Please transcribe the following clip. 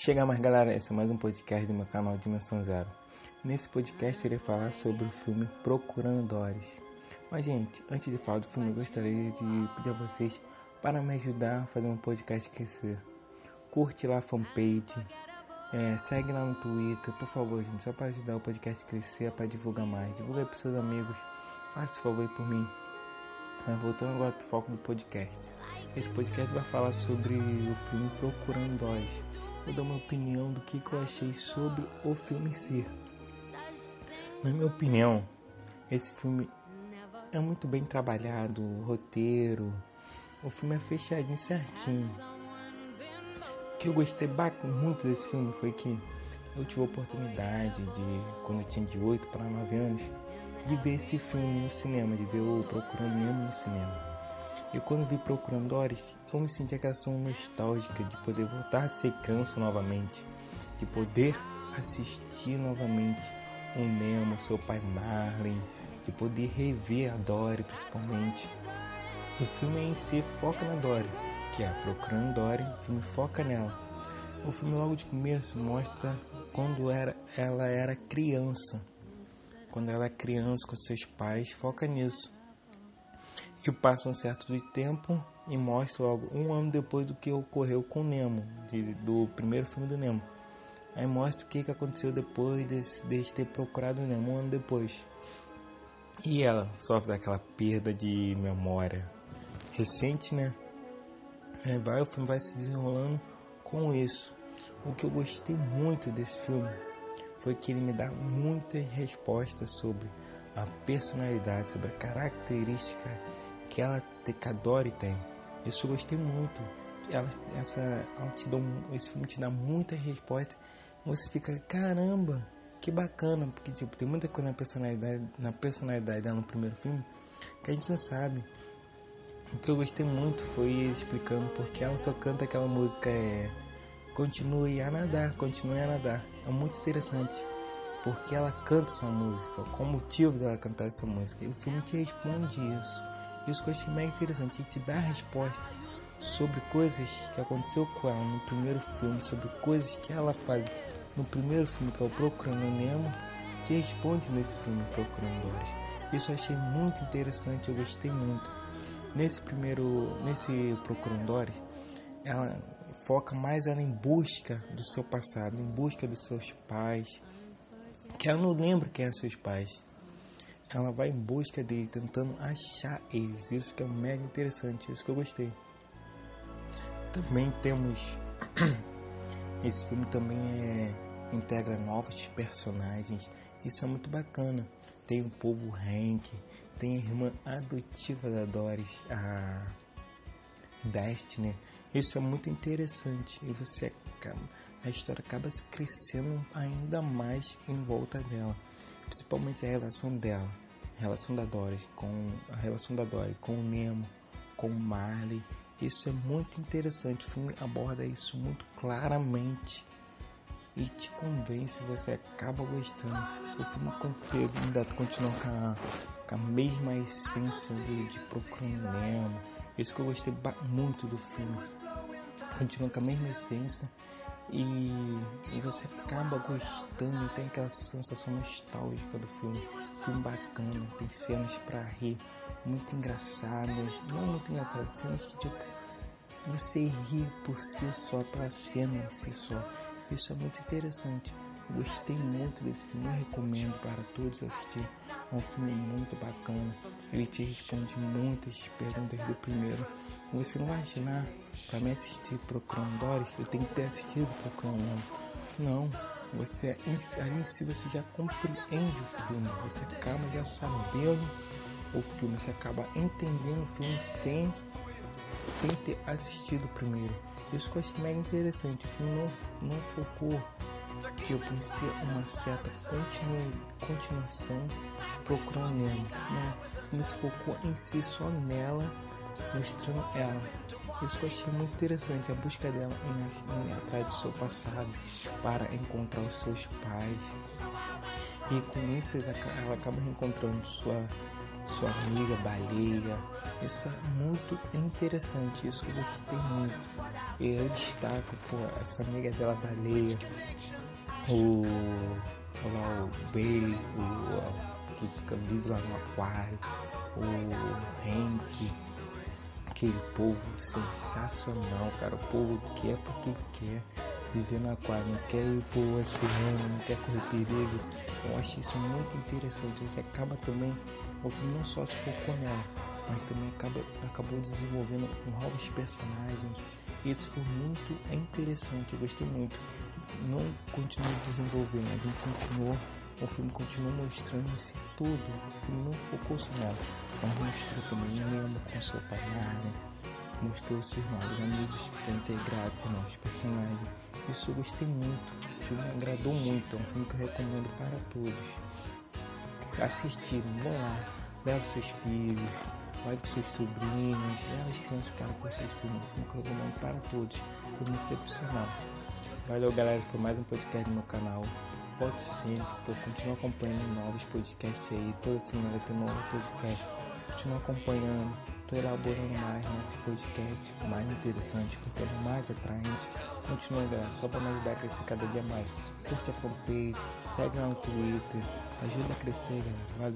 Chega mais galera, esse é mais um podcast do meu canal Dimensão Zero. Nesse podcast eu irei falar sobre o filme Procurando Doris. Mas gente, antes de falar do filme eu gostaria de pedir a vocês para me ajudar a fazer um podcast crescer. Curte lá a fanpage, é, segue lá no Twitter, por favor gente, só para ajudar o podcast a crescer, para divulgar mais. Divulga para seus amigos, faça esse favor aí por mim. Mas voltando agora para o foco do podcast. Esse podcast vai falar sobre o filme Procurando Doris vou dar uma opinião do que, que eu achei sobre o filme em si. Na minha opinião, esse filme é muito bem trabalhado, o roteiro, o filme é fechadinho certinho. O que eu gostei muito desse filme foi que eu tive a oportunidade de, quando eu tinha de 8 para 9 anos, de ver esse filme no cinema, de ver o Procurando Nemo no cinema. E quando vi Procurando Doris, eu me senti aquela nostálgica de poder voltar a ser criança novamente, de poder assistir novamente o Nemo, seu pai Marlin, de poder rever a Dory principalmente. O filme em si foca na Dory, que é Procurando Dory, o filme foca nela. O filme logo de começo mostra quando era, ela era criança. Quando ela é criança com seus pais, foca nisso. E passa um certo de tempo e mostra logo um ano depois do que ocorreu com Nemo, de, do primeiro filme do Nemo. Aí mostra o que, que aconteceu depois desse, de ter procurado o Nemo um ano depois. E ela sofre daquela perda de memória recente, né? Aí vai, o filme vai se desenrolando com isso. O que eu gostei muito desse filme foi que ele me dá muitas respostas sobre a personalidade, sobre a característica que ela que tem. Isso eu gostei muito. Ela, essa, ela te dá esse filme te dá muita resposta. Você fica, caramba, que bacana, porque tipo, tem muita coisa na personalidade, na personalidade dela no primeiro filme que a gente não sabe. O que eu gostei muito foi explicando porque ela só canta aquela música é Continue a nadar, continue a nadar. É muito interessante porque ela canta essa música, qual o motivo dela cantar essa música. E o filme te responde isso. Isso que eu achei mais interessante, ele te dá a resposta sobre coisas que aconteceu com ela no primeiro filme, sobre coisas que ela faz no primeiro filme, que é o Procurando Nemo, que responde nesse filme Procurando Doris. Isso eu achei muito interessante, eu gostei muito. Nesse primeiro, nesse Procurando Doris, ela foca mais ela em busca do seu passado, em busca dos seus pais, que ela não lembra quem são seus pais ela vai em busca dele, tentando achar eles. Isso que é mega interessante, isso que eu gostei. Também temos esse filme também é integra novos personagens. Isso é muito bacana. Tem o povo Hank, tem a irmã adotiva da Doris, a Destiny. Isso é muito interessante e você acaba, a história acaba se crescendo ainda mais em volta dela principalmente a relação dela, a relação da Doris com a relação da Dory com o Nemo, com o Marley. Isso é muito interessante. O filme aborda isso muito claramente e te convence, você acaba gostando. O filme ainda continua com a, com a mesma essência do, de Procurando Nemo. Isso que eu gostei muito do filme. Continua com a mesma essência e, e você acaba gostando, tem aquela sensação nostálgica do filme. Filme bacana, tem cenas para rir, muito engraçadas, não muito engraçadas, cenas que tipo você ri por si só, pela cena em si só. Isso é muito interessante. Gostei muito do filme, recomendo para todos assistir. É um filme muito bacana. Ele te responde muitas perguntas do primeiro. Você não vai imaginar, para me assistir Procurando Doris, eu tenho que ter assistido Procurando Não, você ali em si você já compreende o filme, você acaba já sabendo o filme, você acaba entendendo o filme sem, sem ter assistido o primeiro. Isso que eu achei mega interessante, o filme não, não focou que eu pensei uma certa continu, continuação procurando Nemo. Não, o filme se focou em si só nela, mostrando ela. Isso que eu achei muito interessante, a busca dela em, em atrás do seu passado para encontrar os seus pais. E com isso ela acaba reencontrando sua, sua amiga baleia. Isso é muito interessante, isso eu gostei muito. Eu destaco, essa amiga dela baleia, o, lá, o Bailey, o, que fica vivo lá no aquário, o Hank, aquele povo sensacional, cara. O povo quer porque quer viver no aquário, não quer ir pro oceano, não quer correr perigo. Eu acho isso muito interessante. Você acaba também, o filme não só se focou nela, mas também acaba, acabou desenvolvendo novos personagens. Isso foi muito interessante, eu gostei muito. Não continuou desenvolvendo, ele continuou, o filme continuou mostrando esse tudo. O filme não focou só nela, mas mostrou também o Nemo com seu pai né? mostrou seus novos amigos que foram integrados em novos personagens. Isso eu gostei muito, o filme me agradou muito, é um filme que eu recomendo para todos. Assistirem, vão lá, leve seus filhos, vai com seus sobrinhos, leve as crianças para curtir esse filme, é um filme que eu recomendo para todos, filme excepcional. Valeu galera, foi mais um podcast no meu canal. Volte sempre, pô, continue acompanhando novos podcasts aí, toda semana tem novo podcast. Continue acompanhando, Estou elaborando mais novos podcasts mais interessantes, conteúdo mais atraente. Continua, galera, só para me ajudar a crescer cada dia mais. Curte a fanpage, segue lá no Twitter, ajuda a crescer, galera. Valeu.